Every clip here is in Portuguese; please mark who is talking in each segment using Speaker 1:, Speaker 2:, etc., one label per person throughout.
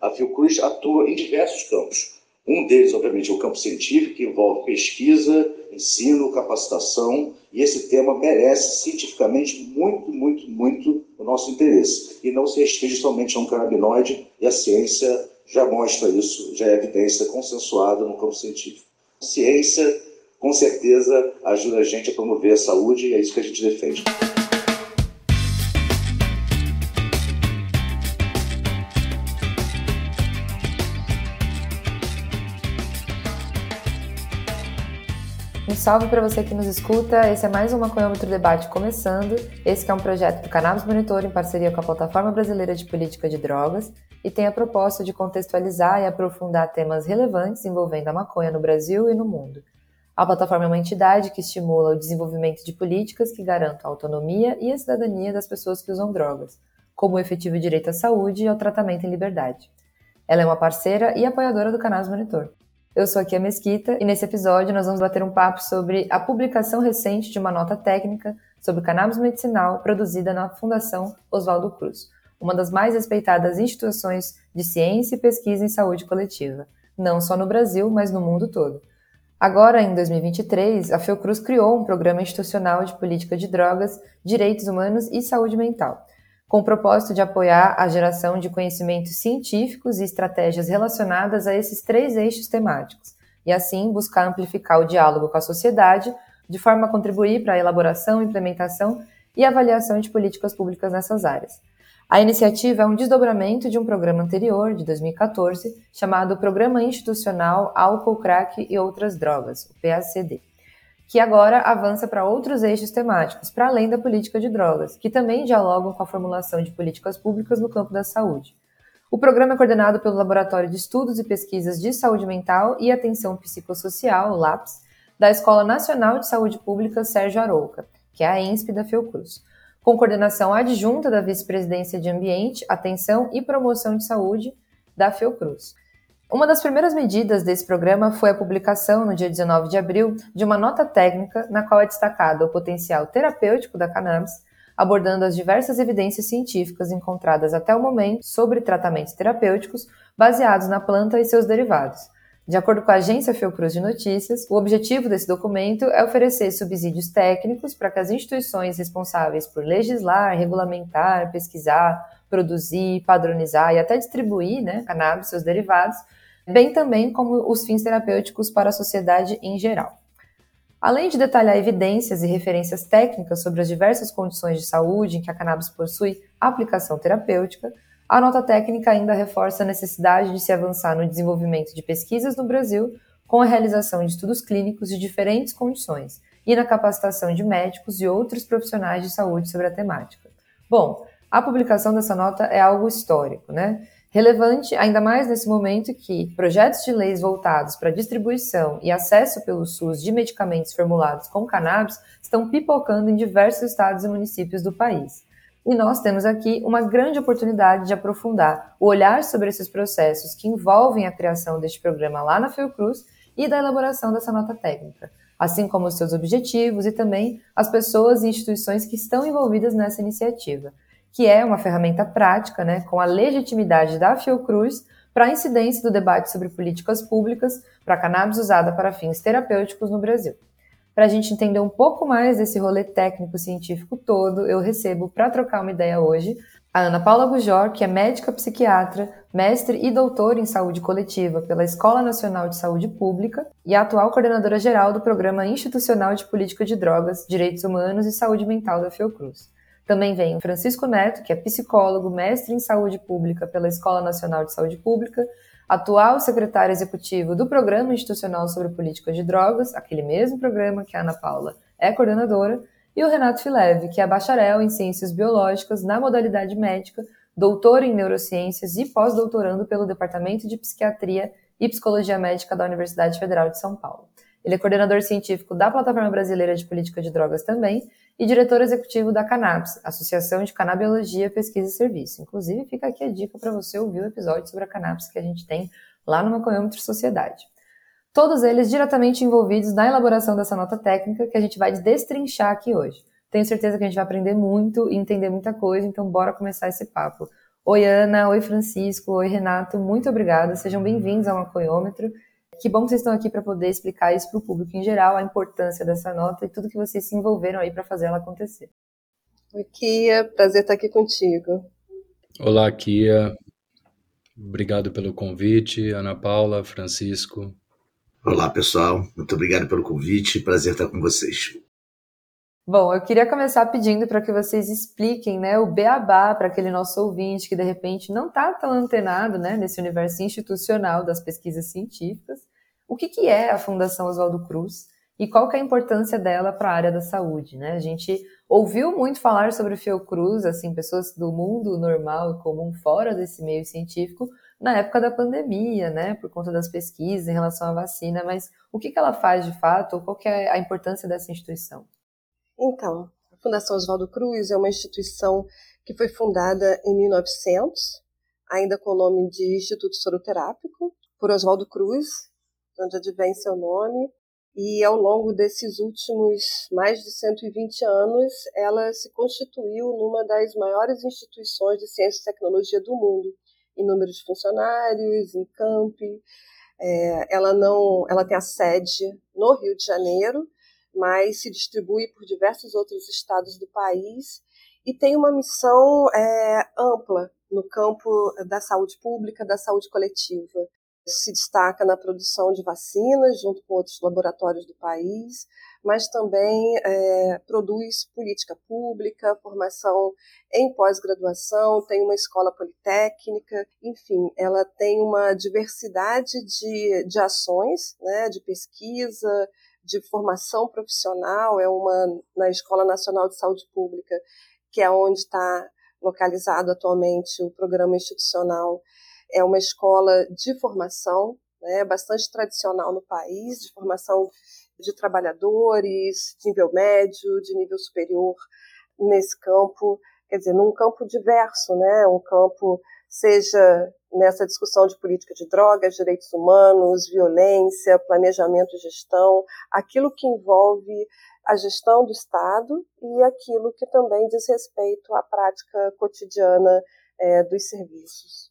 Speaker 1: A Fiocruz atua em diversos campos. Um deles, obviamente, é o campo científico, que envolve pesquisa, ensino, capacitação, e esse tema merece cientificamente muito, muito, muito o nosso interesse. E não se restringe somente a um canabinoide, e a ciência já mostra isso, já é evidência consensuada no campo científico. Ciência, com certeza, ajuda a gente a promover a saúde, e é isso que a gente defende.
Speaker 2: Salve para você que nos escuta. Esse é mais um Maconhômetro Debate começando. Esse é um projeto do Cannabis Monitor em parceria com a Plataforma Brasileira de Política de Drogas e tem a proposta de contextualizar e aprofundar temas relevantes envolvendo a maconha no Brasil e no mundo. A plataforma é uma entidade que estimula o desenvolvimento de políticas que garantam a autonomia e a cidadania das pessoas que usam drogas, como o efetivo direito à saúde e ao tratamento em liberdade. Ela é uma parceira e apoiadora do Cannabis Monitor. Eu sou aqui a Mesquita e nesse episódio nós vamos bater um papo sobre a publicação recente de uma nota técnica sobre cannabis medicinal produzida na Fundação Oswaldo Cruz, uma das mais respeitadas instituições de ciência e pesquisa em saúde coletiva, não só no Brasil, mas no mundo todo. Agora, em 2023, a Fiocruz criou um programa institucional de política de drogas, direitos humanos e saúde mental, com o propósito de apoiar a geração de conhecimentos científicos e estratégias relacionadas a esses três eixos temáticos, e assim buscar amplificar o diálogo com a sociedade, de forma a contribuir para a elaboração, implementação e avaliação de políticas públicas nessas áreas. A iniciativa é um desdobramento de um programa anterior, de 2014, chamado Programa Institucional Álcool, Crack e Outras Drogas, o PACD que agora avança para outros eixos temáticos, para além da política de drogas, que também dialogam com a formulação de políticas públicas no campo da saúde. O programa é coordenado pelo Laboratório de Estudos e Pesquisas de Saúde Mental e Atenção Psicossocial, LAPS, da Escola Nacional de Saúde Pública Sérgio Arouca, que é a ENSP da Fiocruz, com coordenação adjunta da Vice-Presidência de Ambiente, Atenção e Promoção de Saúde da Fiocruz. Uma das primeiras medidas desse programa foi a publicação, no dia 19 de abril, de uma nota técnica na qual é destacado o potencial terapêutico da cannabis, abordando as diversas evidências científicas encontradas até o momento sobre tratamentos terapêuticos baseados na planta e seus derivados. De acordo com a agência Fiocruz de Notícias, o objetivo desse documento é oferecer subsídios técnicos para que as instituições responsáveis por legislar, regulamentar, pesquisar, produzir, padronizar e até distribuir né, cannabis e seus derivados bem também como os fins terapêuticos para a sociedade em geral. Além de detalhar evidências e referências técnicas sobre as diversas condições de saúde em que a cannabis possui aplicação terapêutica, a nota técnica ainda reforça a necessidade de se avançar no desenvolvimento de pesquisas no Brasil com a realização de estudos clínicos de diferentes condições e na capacitação de médicos e outros profissionais de saúde sobre a temática. Bom, a publicação dessa nota é algo histórico, né? Relevante ainda mais nesse momento que projetos de leis voltados para distribuição e acesso pelo SUS de medicamentos formulados com cannabis estão pipocando em diversos estados e municípios do país. E nós temos aqui uma grande oportunidade de aprofundar o olhar sobre esses processos que envolvem a criação deste programa lá na Fiocruz e da elaboração dessa nota técnica, assim como os seus objetivos e também as pessoas e instituições que estão envolvidas nessa iniciativa que é uma ferramenta prática, né, com a legitimidade da Fiocruz para a incidência do debate sobre políticas públicas para cannabis usada para fins terapêuticos no Brasil. Para a gente entender um pouco mais desse rolê técnico-científico todo, eu recebo para trocar uma ideia hoje a Ana Paula Bujor, que é médica psiquiatra, mestre e doutora em saúde coletiva pela Escola Nacional de Saúde Pública e a atual coordenadora geral do Programa Institucional de Política de Drogas, Direitos Humanos e Saúde Mental da Fiocruz. Também vem Francisco Neto, que é psicólogo, mestre em saúde pública pela Escola Nacional de Saúde Pública, atual secretário executivo do Programa Institucional sobre Políticas de Drogas, aquele mesmo programa que a Ana Paula é coordenadora, e o Renato Fileve, que é bacharel em Ciências Biológicas na modalidade médica, doutor em Neurociências e pós-doutorando pelo Departamento de Psiquiatria e Psicologia Médica da Universidade Federal de São Paulo. Ele é coordenador científico da Plataforma Brasileira de Política de Drogas também e diretor executivo da Cannabis, Associação de Canabiologia, Pesquisa e Serviço. Inclusive, fica aqui a dica para você ouvir o episódio sobre a cannabis que a gente tem lá no Maconhômetro Sociedade. Todos eles diretamente envolvidos na elaboração dessa nota técnica que a gente vai destrinchar aqui hoje. Tenho certeza que a gente vai aprender muito e entender muita coisa, então bora começar esse papo. Oi, Ana. Oi, Francisco. Oi, Renato. Muito obrigada. Sejam bem-vindos ao Maconhômetro. Que bom que vocês estão aqui para poder explicar isso para o público em geral, a importância dessa nota e tudo que vocês se envolveram aí para fazer ela acontecer.
Speaker 3: Oi, Kia. Prazer estar aqui contigo.
Speaker 4: Olá, Kia. Obrigado pelo convite, Ana Paula, Francisco.
Speaker 5: Olá, pessoal. Muito obrigado pelo convite. Prazer estar com vocês.
Speaker 2: Bom, eu queria começar pedindo para que vocês expliquem né, o beabá para aquele nosso ouvinte que de repente não está tão antenado né, nesse universo institucional das pesquisas científicas. O que, que é a Fundação Oswaldo Cruz e qual que é a importância dela para a área da saúde? Né? A gente ouviu muito falar sobre o Fiocruz, assim, pessoas do mundo normal e comum fora desse meio científico, na época da pandemia, né, por conta das pesquisas em relação à vacina, mas o que, que ela faz de fato, qual que é a importância dessa instituição?
Speaker 3: Então, a Fundação Oswaldo Cruz é uma instituição que foi fundada em 1900, ainda com o nome de Instituto Soroterápico, por Oswaldo Cruz, onde advém seu nome, e ao longo desses últimos mais de 120 anos, ela se constituiu numa das maiores instituições de ciência e tecnologia do mundo, em número de funcionários, em campi. É, ela não, ela tem a sede no Rio de Janeiro, mas se distribui por diversos outros estados do país e tem uma missão é, ampla no campo da saúde pública, da saúde coletiva. Se destaca na produção de vacinas, junto com outros laboratórios do país, mas também é, produz política pública, formação em pós-graduação, tem uma escola politécnica, enfim, ela tem uma diversidade de, de ações, né, de pesquisa, de formação profissional, é uma na Escola Nacional de Saúde Pública, que é onde está localizado atualmente o programa institucional. É uma escola de formação, né, bastante tradicional no país, de formação de trabalhadores, de nível médio, de nível superior, nesse campo, quer dizer, num campo diverso, né, um campo seja nessa discussão de política de drogas, direitos humanos, violência, planejamento e gestão, aquilo que envolve a gestão do Estado e aquilo que também diz respeito à prática cotidiana é, dos serviços.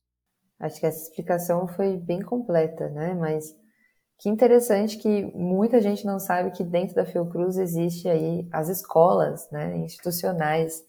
Speaker 2: Acho que essa explicação foi bem completa, né? Mas que interessante que muita gente não sabe que dentro da Fiocruz existe aí as escolas, né, institucionais.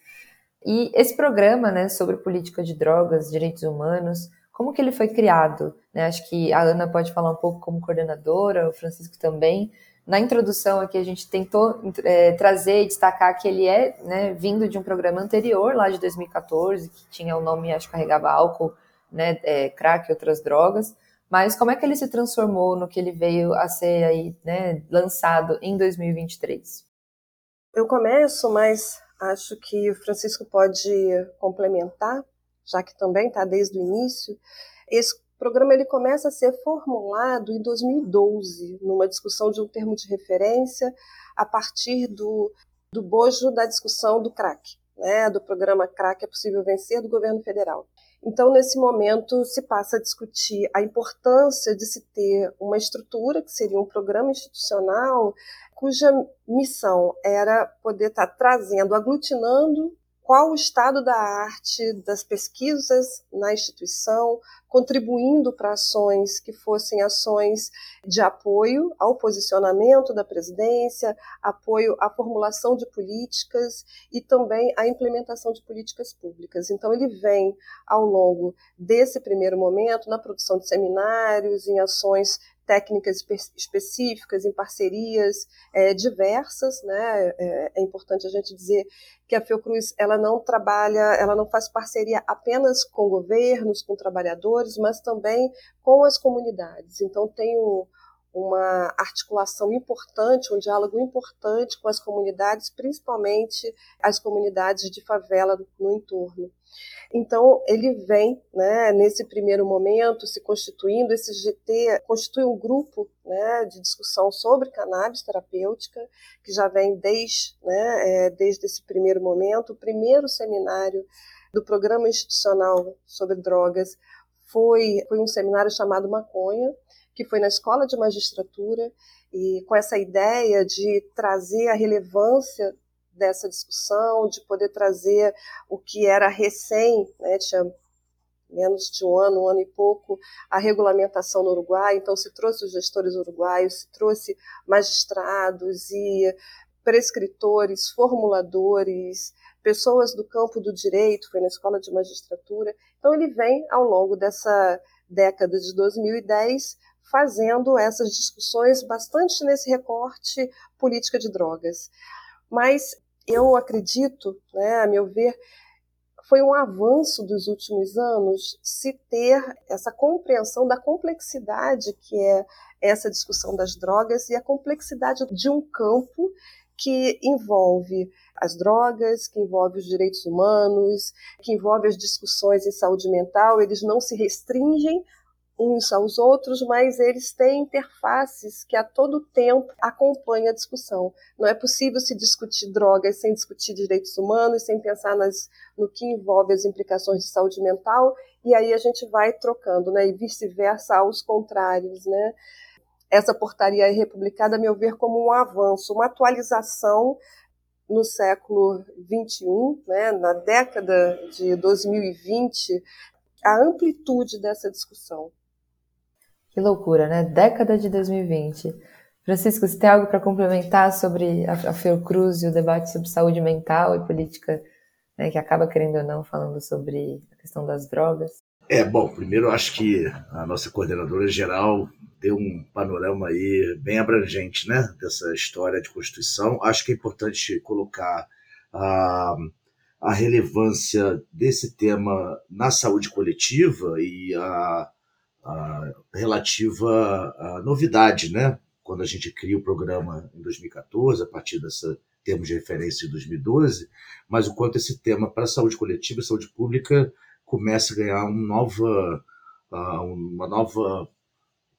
Speaker 2: E esse programa, né, sobre política de drogas, direitos humanos, como que ele foi criado? Né? Acho que a Ana pode falar um pouco como coordenadora, o Francisco também. Na introdução aqui a gente tentou é, trazer e destacar que ele é né, vindo de um programa anterior, lá de 2014, que tinha o nome, acho que carregava álcool, né, é, crack e outras drogas. Mas como é que ele se transformou no que ele veio a ser aí, né, lançado em 2023?
Speaker 3: Eu começo, mas acho que o Francisco pode complementar já que também está desde o início, esse programa ele começa a ser formulado em 2012, numa discussão de um termo de referência a partir do, do bojo da discussão do CRAC, né, do programa CRAC é possível vencer do governo federal. Então, nesse momento, se passa a discutir a importância de se ter uma estrutura, que seria um programa institucional, cuja missão era poder estar trazendo, aglutinando qual o estado da arte, das pesquisas na instituição, contribuindo para ações que fossem ações de apoio ao posicionamento da presidência, apoio à formulação de políticas e também à implementação de políticas públicas. Então, ele vem ao longo desse primeiro momento na produção de seminários, em ações técnicas específicas, em parcerias é, diversas. Né? É, é, importante a gente dizer que a Fiocruz ela não trabalha, ela não faz parceria apenas com governos, com trabalhadores, mas também com as comunidades. Então tem um, uma articulação importante, um diálogo importante com as comunidades, principalmente as comunidades de favela no entorno. Então, ele vem, né, nesse primeiro momento, se constituindo, esse GT constitui um grupo né, de discussão sobre cannabis terapêutica, que já vem desde, né, é, desde esse primeiro momento. O primeiro seminário do Programa Institucional sobre Drogas foi, foi um seminário chamado Maconha, que foi na Escola de Magistratura, e com essa ideia de trazer a relevância dessa discussão, de poder trazer o que era recém, né, tinha menos de um ano, um ano e pouco, a regulamentação no Uruguai. Então, se trouxe os gestores uruguaios, se trouxe magistrados e prescritores, formuladores, pessoas do campo do direito, foi na escola de magistratura. Então, ele vem ao longo dessa década de 2010 fazendo essas discussões bastante nesse recorte política de drogas. Mas eu acredito, né, a meu ver, foi um avanço dos últimos anos se ter essa compreensão da complexidade que é essa discussão das drogas e a complexidade de um campo que envolve as drogas, que envolve os direitos humanos, que envolve as discussões em saúde mental, eles não se restringem uns aos outros, mas eles têm interfaces que a todo tempo acompanham a discussão. Não é possível se discutir drogas sem discutir direitos humanos, sem pensar nas, no que envolve as implicações de saúde mental, e aí a gente vai trocando, né? E vice-versa aos contrários, né? Essa portaria republicada, a meu ver, como um avanço, uma atualização no século XXI, né, na década de 2020, a amplitude dessa discussão.
Speaker 2: Que loucura, né? Década de 2020. Francisco, você tem algo para complementar sobre a Fiocruz e o debate sobre saúde mental e política, né, que acaba, querendo ou não, falando sobre a questão das drogas?
Speaker 5: É, bom, primeiro eu acho que a nossa coordenadora geral deu um panorama aí bem abrangente, né, dessa história de Constituição. Acho que é importante colocar a, a relevância desse tema na saúde coletiva e a a relativa à novidade, né? Quando a gente cria o programa em 2014, a partir dessa termos de referência de 2012, mas o quanto esse tema para a saúde coletiva e saúde pública começa a ganhar uma nova, uma nova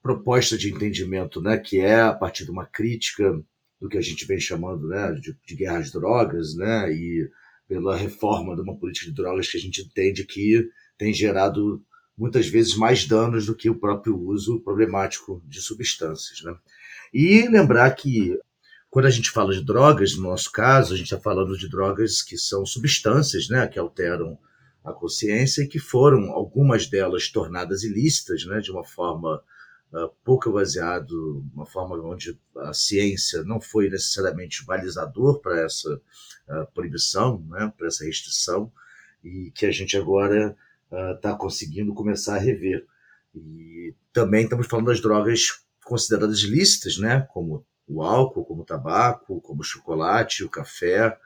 Speaker 5: proposta de entendimento, né? Que é a partir de uma crítica do que a gente vem chamando, né? De, de guerra às drogas, né? E pela reforma de uma política de drogas que a gente entende que tem gerado muitas vezes mais danos do que o próprio uso problemático de substâncias. Né? E lembrar que quando a gente fala de drogas, no nosso caso, a gente está falando de drogas que são substâncias né, que alteram a consciência e que foram, algumas delas, tornadas ilícitas né, de uma forma uh, pouco baseado, uma forma onde a ciência não foi necessariamente balizador para essa uh, proibição, né, para essa restrição, e que a gente agora está uh, conseguindo começar a rever. E também estamos falando das drogas consideradas lícitas, né? como o álcool, como o tabaco, como o chocolate, o café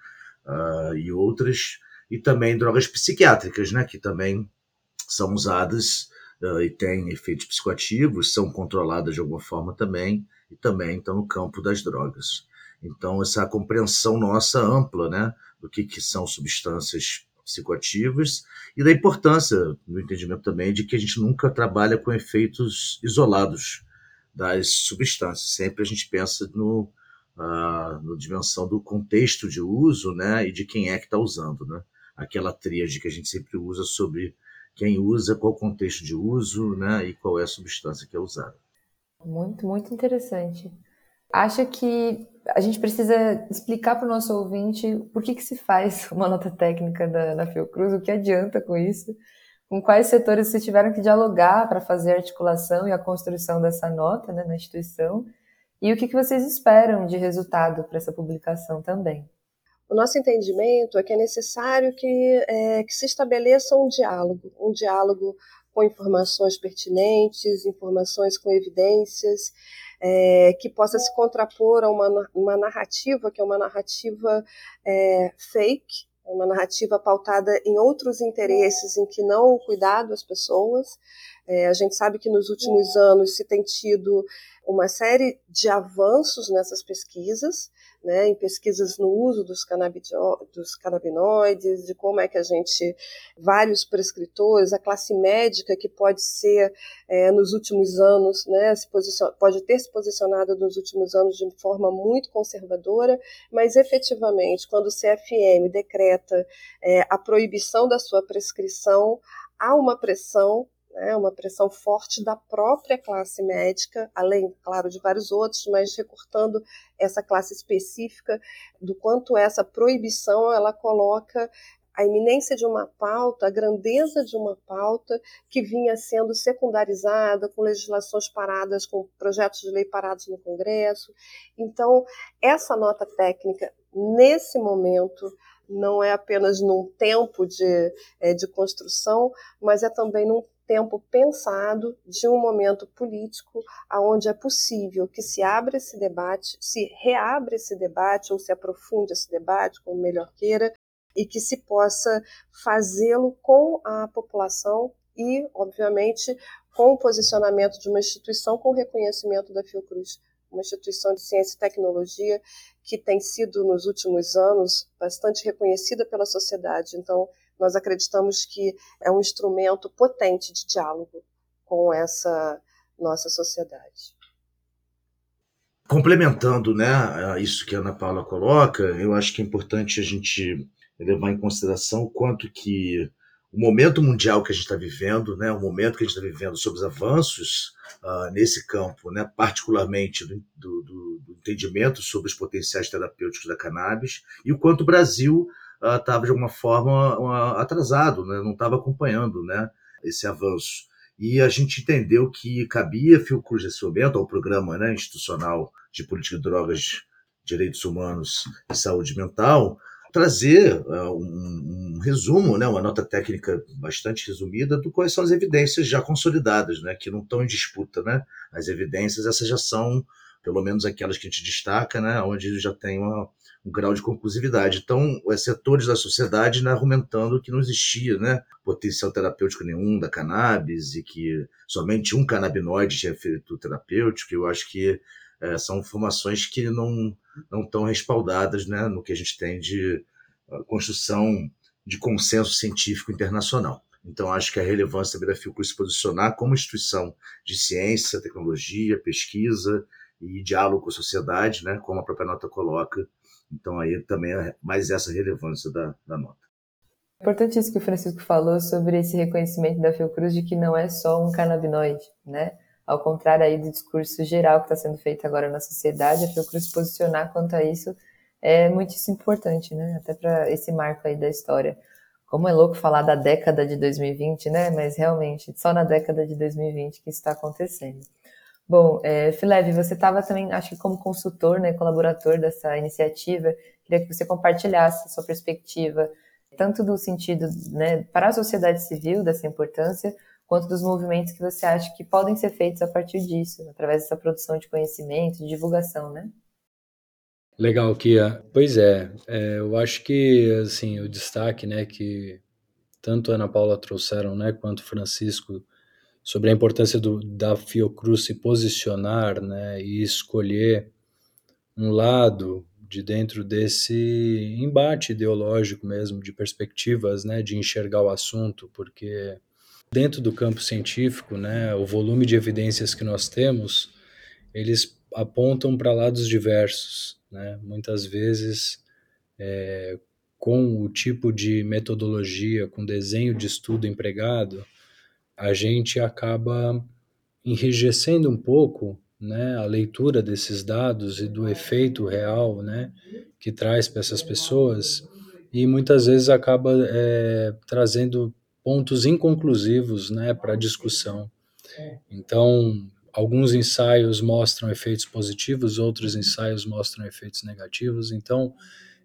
Speaker 5: uh, e outras, e também drogas psiquiátricas, né? que também são usadas uh, e têm efeitos psicoativos, são controladas de alguma forma também, e também estão no campo das drogas. Então, essa compreensão nossa ampla né, do que, que são substâncias psicoativas e da importância no entendimento também de que a gente nunca trabalha com efeitos isolados das substâncias. Sempre a gente pensa no, uh, no dimensão do contexto de uso né, e de quem é que está usando. Né? Aquela tríade que a gente sempre usa sobre quem usa, qual o contexto de uso né, e qual é a substância que é usada.
Speaker 2: Muito, muito interessante. Acha que a gente precisa explicar para o nosso ouvinte por que, que se faz uma nota técnica da, da Fiocruz, o que adianta com isso, com quais setores vocês tiveram que dialogar para fazer a articulação e a construção dessa nota né, na instituição, e o que, que vocês esperam de resultado para essa publicação também.
Speaker 3: O nosso entendimento é que é necessário que, é, que se estabeleça um diálogo, um diálogo com informações pertinentes, informações com evidências, é, que possa se contrapor a uma, uma narrativa que é uma narrativa é, fake, uma narrativa pautada em outros interesses, em que não o cuidado às pessoas. É, a gente sabe que nos últimos anos se tem tido uma série de avanços nessas pesquisas, né, em pesquisas no uso dos, dos canabinoides, de como é que a gente, vários prescritores, a classe médica que pode ser, é, nos últimos anos, né, se pode ter se posicionado nos últimos anos de forma muito conservadora, mas efetivamente, quando o CFM decreta é, a proibição da sua prescrição, há uma pressão né, uma pressão forte da própria classe médica, além, claro, de vários outros, mas recortando essa classe específica do quanto essa proibição ela coloca a iminência de uma pauta, a grandeza de uma pauta que vinha sendo secundarizada com legislações paradas, com projetos de lei parados no Congresso. Então, essa nota técnica, nesse momento, não é apenas num tempo de, é, de construção, mas é também num tempo pensado de um momento político aonde é possível que se abra esse debate, se reabra esse debate ou se aprofunde esse debate, como melhor queira, e que se possa fazê-lo com a população e, obviamente, com o posicionamento de uma instituição com reconhecimento da Fiocruz, uma instituição de ciência e tecnologia que tem sido nos últimos anos bastante reconhecida pela sociedade. Então, nós acreditamos que é um instrumento potente de diálogo com essa nossa sociedade.
Speaker 5: Complementando né, isso que a Ana Paula coloca, eu acho que é importante a gente levar em consideração o quanto que o momento mundial que a gente está vivendo, né, o momento que a gente está vivendo sobre os avanços uh, nesse campo, né, particularmente do, do, do, entendimento sobre os potenciais terapêuticos da cannabis, e o quanto o Brasil estava, uh, de alguma forma, uh, atrasado, né, não estava acompanhando né, esse avanço. E a gente entendeu que cabia Fiocruz nesse momento, ao Programa né, Institucional de Política de Drogas, Direitos Humanos e Saúde Mental, trazer uh, um, um, resumo, né, uma nota técnica bastante resumida do quais são as evidências já consolidadas, né, que não estão em disputa. Né? As evidências, essas já são, pelo menos aquelas que a gente destaca, né, onde já tem uma, um grau de conclusividade. Então, os setores da sociedade né, argumentando que não existia né, potencial terapêutico nenhum da cannabis e que somente um canabinoide tinha efeito terapêutico. Eu acho que é, são informações que não não estão respaldadas né, no que a gente tem de uh, construção de consenso científico internacional. Então, acho que a relevância da Fiocruz se posicionar como instituição de ciência, tecnologia, pesquisa e diálogo com a sociedade, né, como a própria nota coloca. Então, aí também é mais essa relevância da, da nota.
Speaker 2: É importante isso que o Francisco falou sobre esse reconhecimento da Fiocruz de que não é só um canabinoide, né? Ao contrário aí do discurso geral que está sendo feito agora na sociedade, a Fiocruz posicionar quanto a isso é muitíssimo importante, né? Até para esse marco aí da história. Como é louco falar da década de 2020, né? Mas realmente, só na década de 2020 que isso está acontecendo. Bom, é, você estava também, acho que como consultor, né, colaborador dessa iniciativa, queria que você compartilhasse sua perspectiva, tanto do sentido né, para a sociedade civil dessa importância, quanto dos movimentos que você acha que podem ser feitos a partir disso, através dessa produção de conhecimento, de divulgação, né?
Speaker 4: Legal, Kia. Pois é, é, eu acho que assim o destaque, né, que tanto a Ana Paula trouxeram, né, quanto o Francisco sobre a importância do, da Fiocruz se posicionar, né, e escolher um lado de dentro desse embate ideológico mesmo, de perspectivas, né, de enxergar o assunto, porque Dentro do campo científico, né, o volume de evidências que nós temos, eles apontam para lados diversos, né? Muitas vezes é, com o tipo de metodologia, com desenho de estudo empregado, a gente acaba enrijecendo um pouco né, a leitura desses dados e do efeito real né, que traz para essas pessoas e muitas vezes acaba é, trazendo pontos inconclusivos né, para discussão. Então, alguns ensaios mostram efeitos positivos, outros ensaios mostram efeitos negativos. Então,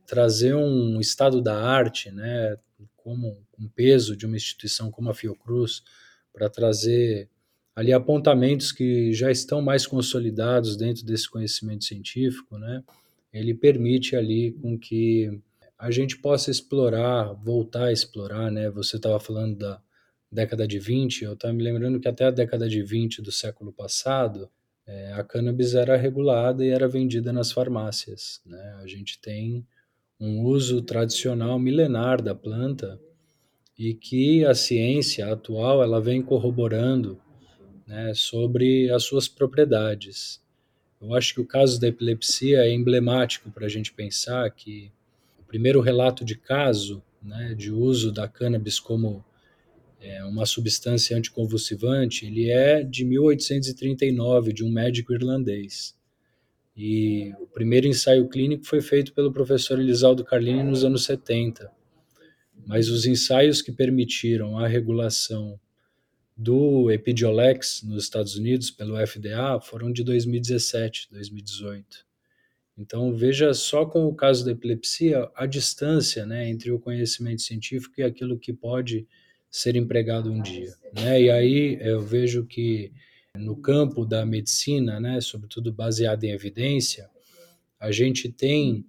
Speaker 4: trazer um estado da arte, né, como um peso de uma instituição como a Fiocruz, para trazer ali apontamentos que já estão mais consolidados dentro desse conhecimento científico, né, ele permite ali com que a gente possa explorar, voltar a explorar, né? Você estava falando da década de 20, eu estava me lembrando que até a década de 20 do século passado, é, a cannabis era regulada e era vendida nas farmácias, né? A gente tem um uso tradicional milenar da planta e que a ciência atual ela vem corroborando né, sobre as suas propriedades. Eu acho que o caso da epilepsia é emblemático para a gente pensar que primeiro relato de caso né, de uso da cannabis como é, uma substância anticonvulsivante, ele é de 1839, de um médico irlandês. E o primeiro ensaio clínico foi feito pelo professor Elisaldo Carlini nos anos 70. Mas os ensaios que permitiram a regulação do Epidiolex nos Estados Unidos pelo FDA foram de 2017, 2018. Então veja só com o caso da epilepsia a distância, né, entre o conhecimento científico e aquilo que pode ser empregado um dia, né? E aí eu vejo que no campo da medicina, né, sobretudo baseado em evidência, a gente tem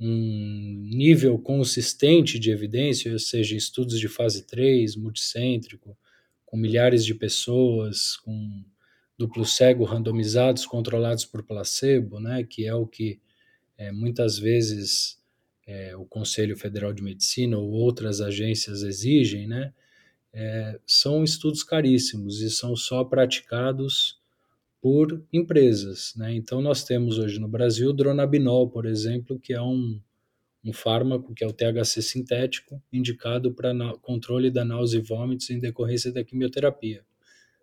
Speaker 4: um nível consistente de evidência, ou seja, estudos de fase 3, multicêntrico, com milhares de pessoas, com duplo cego randomizados, controlados por placebo, né, que é o que é, muitas vezes é, o Conselho Federal de Medicina ou outras agências exigem, né, é, são estudos caríssimos e são só praticados por empresas. Né? Então, nós temos hoje no Brasil o Dronabinol, por exemplo, que é um, um fármaco que é o THC sintético, indicado para controle da náusea e vômitos em decorrência da quimioterapia.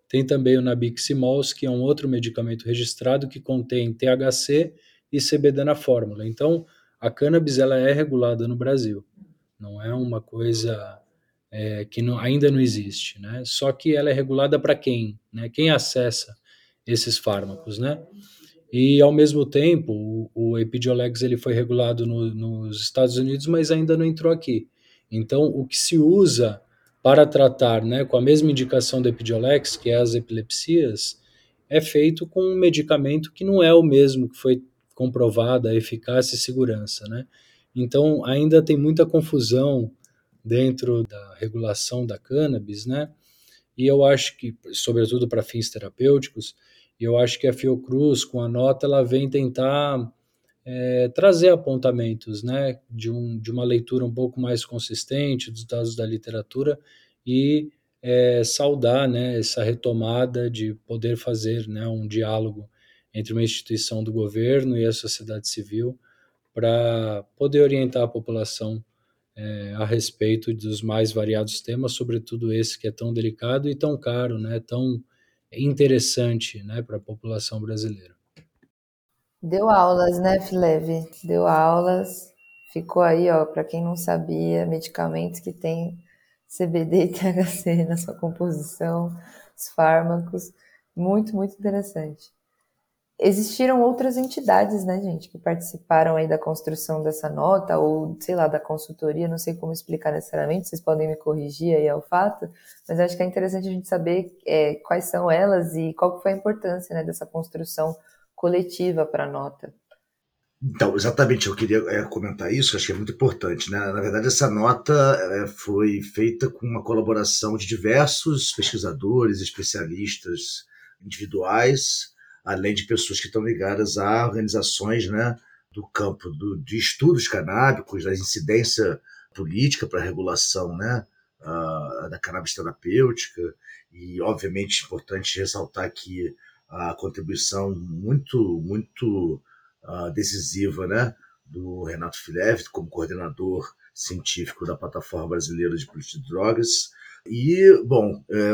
Speaker 4: Tem também o Nabiximols, que é um outro medicamento registrado que contém THC e CBD na fórmula. Então, a cannabis ela é regulada no Brasil. Não é uma coisa é, que não, ainda não existe, né? Só que ela é regulada para quem, né? Quem acessa esses fármacos, né? E ao mesmo tempo, o, o Epidiolex ele foi regulado no, nos Estados Unidos, mas ainda não entrou aqui. Então, o que se usa para tratar, né, com a mesma indicação do Epidiolex, que é as epilepsias, é feito com um medicamento que não é o mesmo que foi comprovada a eficácia e segurança, né? Então, ainda tem muita confusão dentro da regulação da cannabis, né? E eu acho que, sobretudo para fins terapêuticos, eu acho que a Fiocruz, com a nota, ela vem tentar é, trazer apontamentos né, de, um, de uma leitura um pouco mais consistente dos dados da literatura e é, saudar né, essa retomada de poder fazer né, um diálogo entre uma instituição do governo e a sociedade civil para poder orientar a população é, a respeito dos mais variados temas, sobretudo esse que é tão delicado e tão caro, né, tão interessante né, para a população brasileira.
Speaker 2: Deu aulas, né, Fileve? Deu aulas. Ficou aí, ó, para quem não sabia, medicamentos que tem CBD e THC na sua composição, os fármacos. Muito, muito interessante existiram outras entidades, né, gente, que participaram aí da construção dessa nota, ou, sei lá, da consultoria, não sei como explicar necessariamente, vocês podem me corrigir aí ao fato, mas acho que é interessante a gente saber é, quais são elas e qual foi a importância né, dessa construção coletiva para a nota.
Speaker 5: Então, exatamente, eu queria é, comentar isso, acho que é muito importante. Né? Na verdade, essa nota é, foi feita com uma colaboração de diversos pesquisadores, especialistas individuais, além de pessoas que estão ligadas a organizações né, do campo do, de estudos canábicos, da incidência política para a regulação né, uh, da cannabis terapêutica. E, obviamente, importante ressaltar aqui a contribuição muito, muito uh, decisiva né, do Renato Filev, como coordenador científico da Plataforma Brasileira de Política de Drogas. E, bom, é,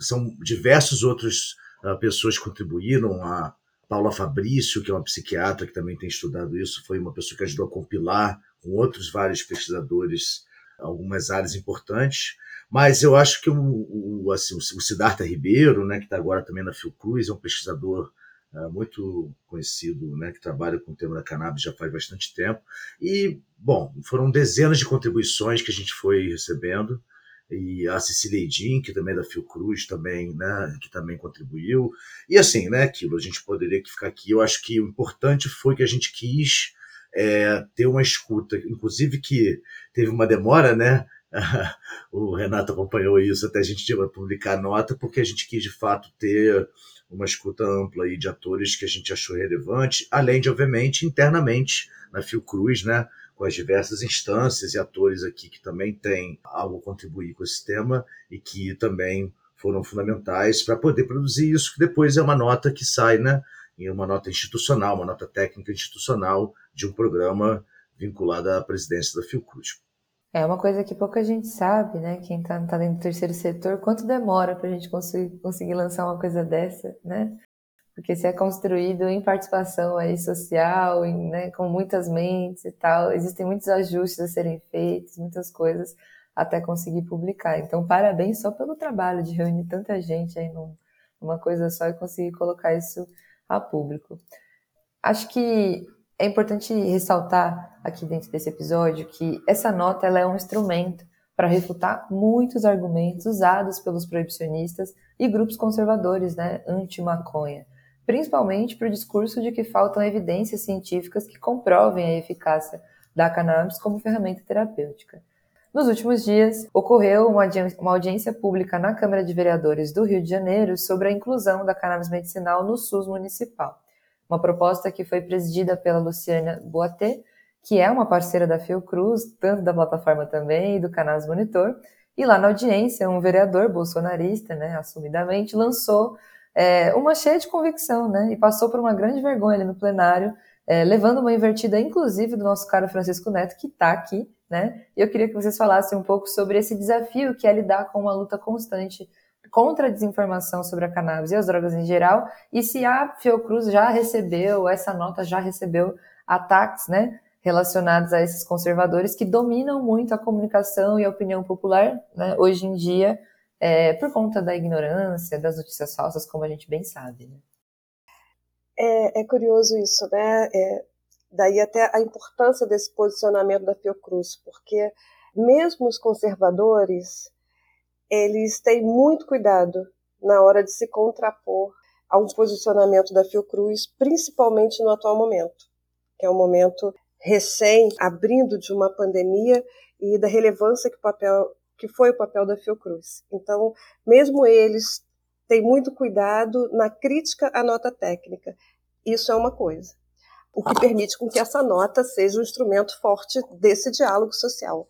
Speaker 5: são diversos outros pessoas contribuíram. A Paula Fabrício, que é uma psiquiatra que também tem estudado isso, foi uma pessoa que ajudou a compilar com outros vários pesquisadores algumas áreas importantes. Mas eu acho que o, o, assim, o Siddhartha Ribeiro, né, que está agora também na Fiocruz, é um pesquisador uh, muito conhecido, né, que trabalha com o tema da cannabis já faz bastante tempo. E, bom, foram dezenas de contribuições que a gente foi recebendo e a Cecília Edin, que também é da Fiocruz, também, né, que também contribuiu. E assim, né, aquilo, a gente poderia ficar aqui. Eu acho que o importante foi que a gente quis é, ter uma escuta, inclusive que teve uma demora, né? o Renato acompanhou isso até a gente publicar a nota, porque a gente quis de fato ter uma escuta ampla aí de atores que a gente achou relevante, além de, obviamente, internamente na Fiocruz, né? Com as diversas instâncias e atores aqui que também têm algo a contribuir com esse tema e que também foram fundamentais para poder produzir isso, que depois é uma nota que sai, né, em uma nota institucional, uma nota técnica institucional de um programa vinculado à presidência da Fiocruz.
Speaker 2: É uma coisa que pouca gente sabe, né? Quem está tá dentro do terceiro setor, quanto demora para a gente conseguir, conseguir lançar uma coisa dessa, né? Porque se é construído em participação aí social, em, né, com muitas mentes e tal, existem muitos ajustes a serem feitos, muitas coisas até conseguir publicar. Então, parabéns só pelo trabalho de reunir tanta gente aí numa coisa só e conseguir colocar isso a público. Acho que é importante ressaltar aqui dentro desse episódio que essa nota ela é um instrumento para refutar muitos argumentos usados pelos proibicionistas e grupos conservadores né, anti-maconha, principalmente para o discurso de que faltam evidências científicas que comprovem a eficácia da cannabis como ferramenta terapêutica. Nos últimos dias, ocorreu uma, audiência pública na Câmara de Vereadores do Rio de Janeiro sobre a inclusão da cannabis medicinal no SUS municipal. Uma proposta que foi presidida pela Luciana Boatê, que é uma parceira da Fiocruz, tanto da plataforma também e do Canais Monitor. E lá na audiência, um vereador bolsonarista, né, assumidamente, lançou é, uma cheia de convicção, né, e passou por uma grande vergonha ali no plenário, é, levando uma invertida, inclusive, do nosso caro Francisco Neto, que está aqui, né, e eu queria que vocês falassem um pouco sobre esse desafio que é lidar com uma luta constante contra a desinformação sobre a cannabis e as drogas em geral, e se a Fiocruz já recebeu, essa nota já recebeu ataques, né, relacionados a esses conservadores que dominam muito a comunicação e a opinião popular né, hoje em dia, é, por conta da ignorância, das notícias falsas, como a gente bem sabe. Né?
Speaker 3: É, é, curioso isso, né? É, daí até a importância desse posicionamento da Fiocruz, porque mesmo os conservadores, eles têm muito cuidado na hora de se contrapor a um posicionamento da Fiocruz, principalmente no atual momento, que é um momento recém abrindo de uma pandemia e da relevância que, o papel, que foi o papel da Fiocruz. Então, mesmo eles têm muito cuidado na crítica à nota técnica. Isso é uma coisa. O que permite com que essa nota seja um instrumento forte desse diálogo social.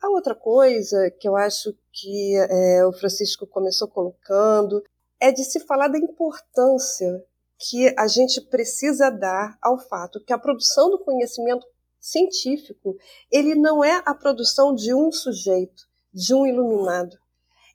Speaker 3: A outra coisa que eu acho que é, o Francisco começou colocando é de se falar da importância que a gente precisa dar ao fato que a produção do conhecimento científico ele não é a produção de um sujeito, de um iluminado.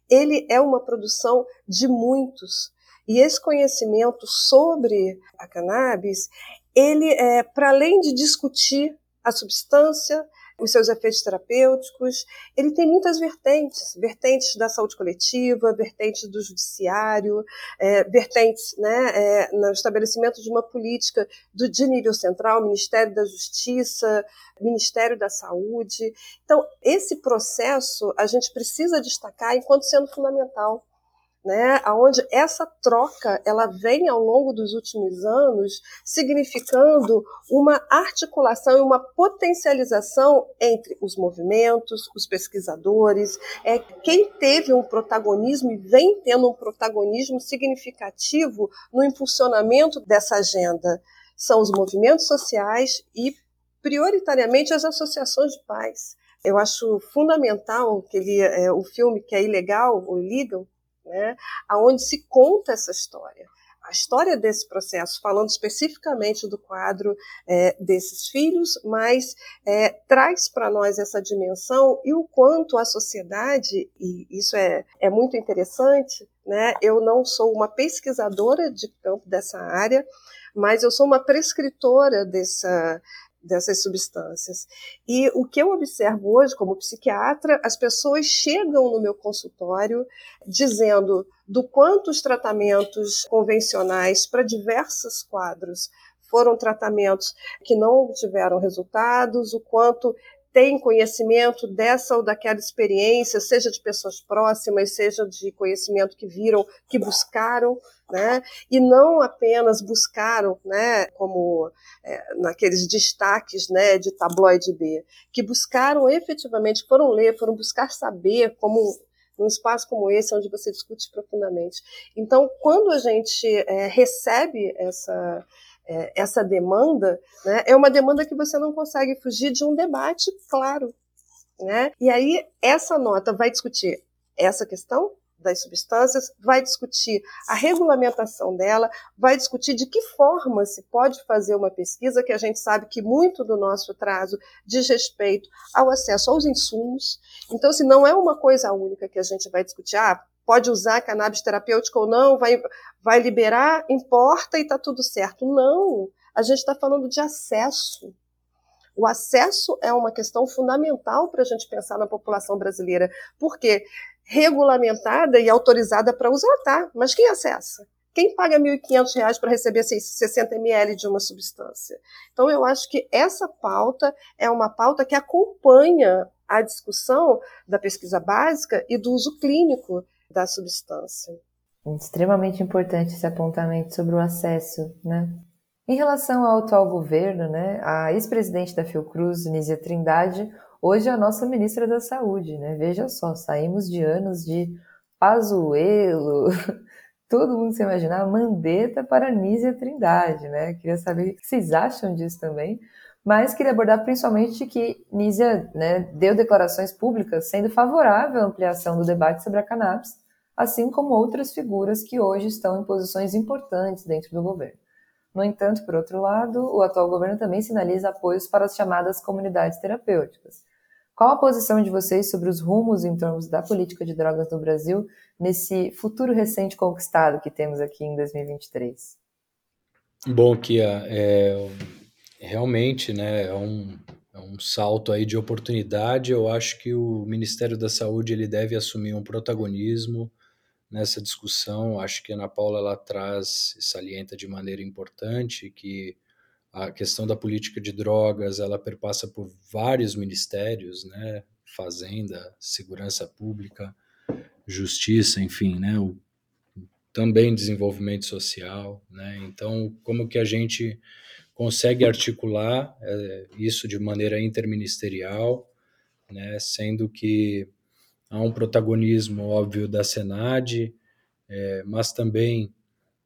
Speaker 3: Ele é uma produção de muitos. E esse conhecimento sobre a cannabis, ele é para além de discutir a substância, os seus efeitos terapêuticos. Ele tem muitas vertentes, vertentes da saúde coletiva, vertentes do judiciário, é, vertentes né, é, no estabelecimento de uma política do, de nível central, Ministério da Justiça, Ministério da Saúde. Então, esse processo a gente precisa destacar enquanto sendo fundamental né, onde essa troca ela vem ao longo dos últimos anos significando uma articulação e uma potencialização entre os movimentos, os pesquisadores, é quem teve um protagonismo e vem tendo um protagonismo significativo no impulsionamento dessa agenda são os movimentos sociais e prioritariamente as associações de pais. Eu acho fundamental que ele, é, o filme que é ilegal, o Illegal, né, aonde se conta essa história. A história desse processo, falando especificamente do quadro é, desses filhos, mas é, traz para nós essa dimensão e o quanto a sociedade, e isso é, é muito interessante, né? eu não sou uma pesquisadora de campo dessa área, mas eu sou uma prescritora dessa, dessas substâncias. E o que eu observo hoje como psiquiatra, as pessoas chegam no meu consultório dizendo do quanto os tratamentos convencionais para diversos quadros foram tratamentos que não obtiveram resultados, o quanto tem conhecimento dessa ou daquela experiência, seja de pessoas próximas, seja de conhecimento que viram, que buscaram, né? E não apenas buscaram, né, como é, naqueles destaques, né, de tabloide B, que buscaram efetivamente, foram ler, foram buscar saber como num espaço como esse, onde você discute profundamente. Então, quando a gente é, recebe essa é, essa demanda, né, é uma demanda que você não consegue fugir de um debate claro. Né? E aí, essa nota vai discutir essa questão das substâncias, vai discutir a regulamentação dela, vai discutir de que forma se pode fazer uma pesquisa, que a gente sabe que muito do nosso atraso diz respeito ao acesso aos insumos. Então, se não é uma coisa única que a gente vai discutir, ah, pode usar cannabis terapêutico ou não, vai, vai liberar, importa e está tudo certo. Não, a gente está falando de acesso. O acesso é uma questão fundamental para a gente pensar na população brasileira, porque regulamentada e autorizada para usar, tá, mas quem acessa? Quem paga R$ 1.500 para receber 60 ml de uma substância? Então, eu acho que essa pauta é uma pauta que acompanha a discussão da pesquisa básica e do uso clínico da substância.
Speaker 2: Extremamente importante esse apontamento sobre o acesso, né? Em relação ao atual governo, né, a ex-presidente da Fiocruz, Nízia Trindade, hoje é a nossa ministra da Saúde, né? Veja só, saímos de anos de Pazuello, todo mundo se imaginar, Mandetta para Nízia Trindade, né? Queria saber o que vocês acham disso também, mas queria abordar principalmente que Nízia né, deu declarações públicas sendo favorável à ampliação do debate sobre a cannabis, assim como outras figuras que hoje estão em posições importantes dentro do governo. No entanto, por outro lado, o atual governo também sinaliza apoios para as chamadas comunidades terapêuticas. Qual a posição de vocês sobre os rumos em termos da política de drogas no Brasil nesse futuro recente conquistado que temos aqui em 2023?
Speaker 4: Bom, Kia, é, realmente né, é, um, é um salto aí de oportunidade. Eu acho que o Ministério da Saúde ele deve assumir um protagonismo nessa discussão. Acho que a Ana Paula ela traz e salienta de maneira importante que a questão da política de drogas ela perpassa por vários ministérios, né? Fazenda, Segurança Pública, Justiça, enfim, né? O, também desenvolvimento social, né? Então, como que a gente consegue articular é, isso de maneira interministerial, né? Sendo que há um protagonismo óbvio da Senad, é, mas também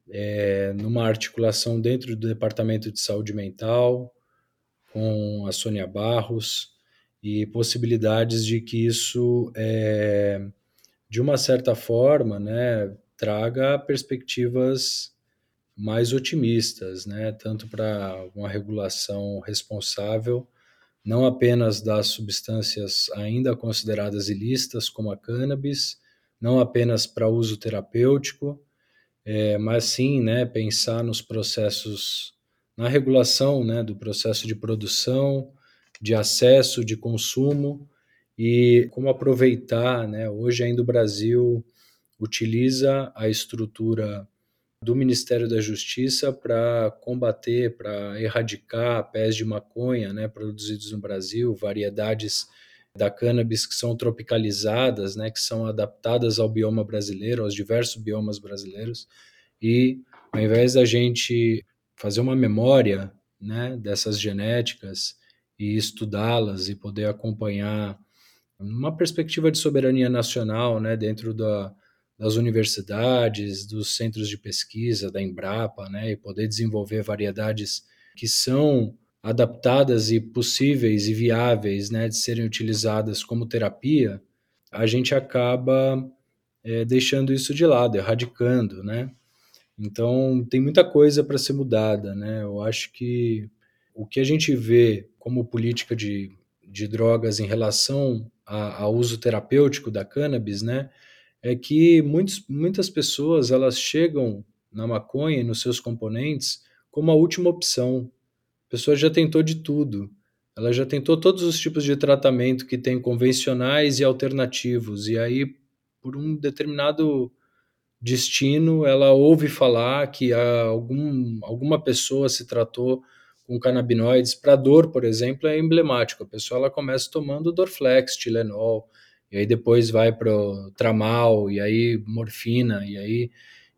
Speaker 4: é, numa articulação dentro do Departamento de Saúde Mental, com a Sônia Barros, e possibilidades de que isso, é, de uma certa forma, né, traga perspectivas mais otimistas, né, tanto para uma regulação responsável não apenas das substâncias ainda consideradas ilícitas, como a cannabis, não apenas para uso terapêutico, é, mas sim né, pensar nos processos, na regulação né, do processo de produção, de acesso, de consumo e como aproveitar. Né, hoje ainda o Brasil utiliza a estrutura do Ministério da Justiça para combater, para erradicar pés de maconha né, produzidos no Brasil, variedades da cannabis que são tropicalizadas, né, que são adaptadas ao bioma brasileiro, aos diversos biomas brasileiros, e ao invés da gente fazer uma memória né, dessas genéticas e estudá-las e poder acompanhar uma perspectiva de soberania nacional né, dentro da, das universidades, dos centros de pesquisa, da Embrapa, né, e poder desenvolver variedades que são adaptadas e possíveis e viáveis né, de serem utilizadas como terapia, a gente acaba é, deixando isso de lado, erradicando, né? Então tem muita coisa para ser mudada, né? Eu acho que o que a gente vê como política de, de drogas em relação ao uso terapêutico da cannabis, né? É que muitos, muitas pessoas elas chegam na maconha e nos seus componentes como a última opção. A pessoa já tentou de tudo. Ela já tentou todos os tipos de tratamento que tem convencionais e alternativos. E aí, por um determinado destino, ela ouve falar que algum, alguma pessoa se tratou com canabinoides. Para dor, por exemplo, é emblemático. A pessoa ela começa tomando Dorflex, Tilenol, e aí depois vai para tramal, e aí morfina, e aí,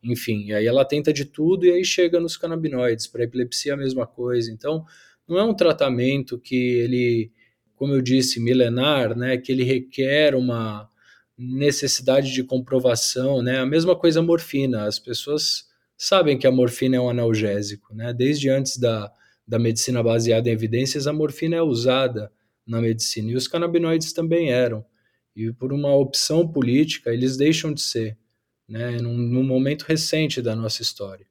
Speaker 4: enfim, e aí ela tenta de tudo e aí chega nos canabinoides. Para epilepsia a mesma coisa. Então, não é um tratamento que ele, como eu disse, milenar, né, que ele requer uma necessidade de comprovação, né? A mesma coisa a morfina. As pessoas sabem que a morfina é um analgésico, né? Desde antes da, da medicina baseada em evidências, a morfina é usada na medicina e os canabinoides também eram e por uma opção política eles deixam de ser, né, num, num momento recente da nossa história.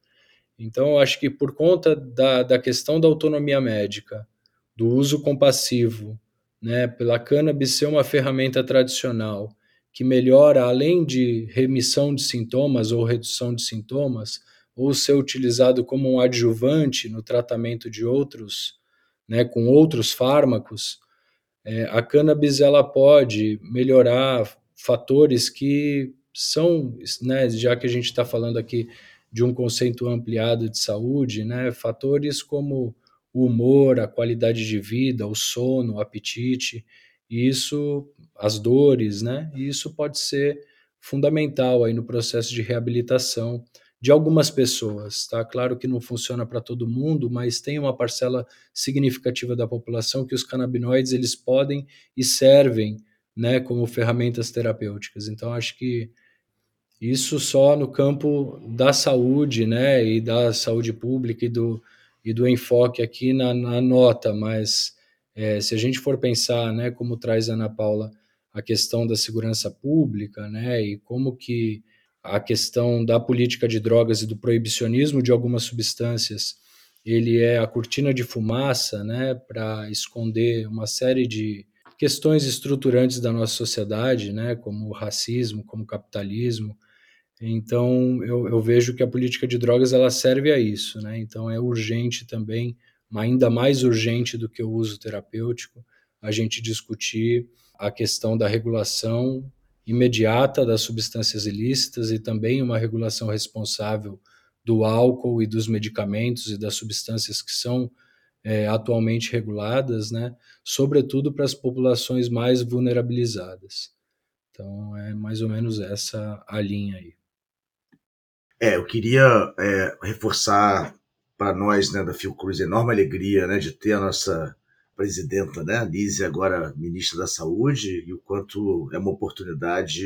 Speaker 4: Então, eu acho que por conta da, da questão da autonomia médica, do uso compassivo, né, pela cannabis ser uma ferramenta tradicional que melhora, além de remissão de sintomas ou redução de sintomas, ou ser utilizado como um adjuvante no tratamento de outros né, com outros fármacos, é, a cannabis ela pode melhorar fatores que são, né, já que a gente está falando aqui de um conceito ampliado de saúde, né, fatores como o humor, a qualidade de vida, o sono, o apetite, isso, as dores, né, e isso pode ser fundamental aí no processo de reabilitação de algumas pessoas, tá? Claro que não funciona para todo mundo, mas tem uma parcela significativa da população que os canabinoides eles podem e servem, né, como ferramentas terapêuticas. Então acho que isso só no campo da saúde, né, e da saúde pública e do, e do enfoque aqui na, na nota, mas é, se a gente for pensar, né, como traz a Ana Paula, a questão da segurança pública, né, e como que a questão da política de drogas e do proibicionismo de algumas substâncias, ele é a cortina de fumaça, né, para esconder uma série de questões estruturantes da nossa sociedade, né, como o racismo, como o capitalismo, então, eu, eu, vejo que a política de drogas ela serve a isso, né? Então, é urgente também, ainda mais urgente do que o uso terapêutico, a gente discutir a questão da regulação imediata das substâncias ilícitas e também uma regulação responsável do álcool e dos medicamentos e das substâncias que são é, atualmente reguladas, né? Sobretudo para as populações mais vulnerabilizadas. Então, é mais ou menos essa a linha aí.
Speaker 5: É, eu queria é, reforçar para nós, né, da Fiocruz, a enorme alegria, né, de ter a nossa presidenta, né, Lise, agora ministra da Saúde, e o quanto é uma oportunidade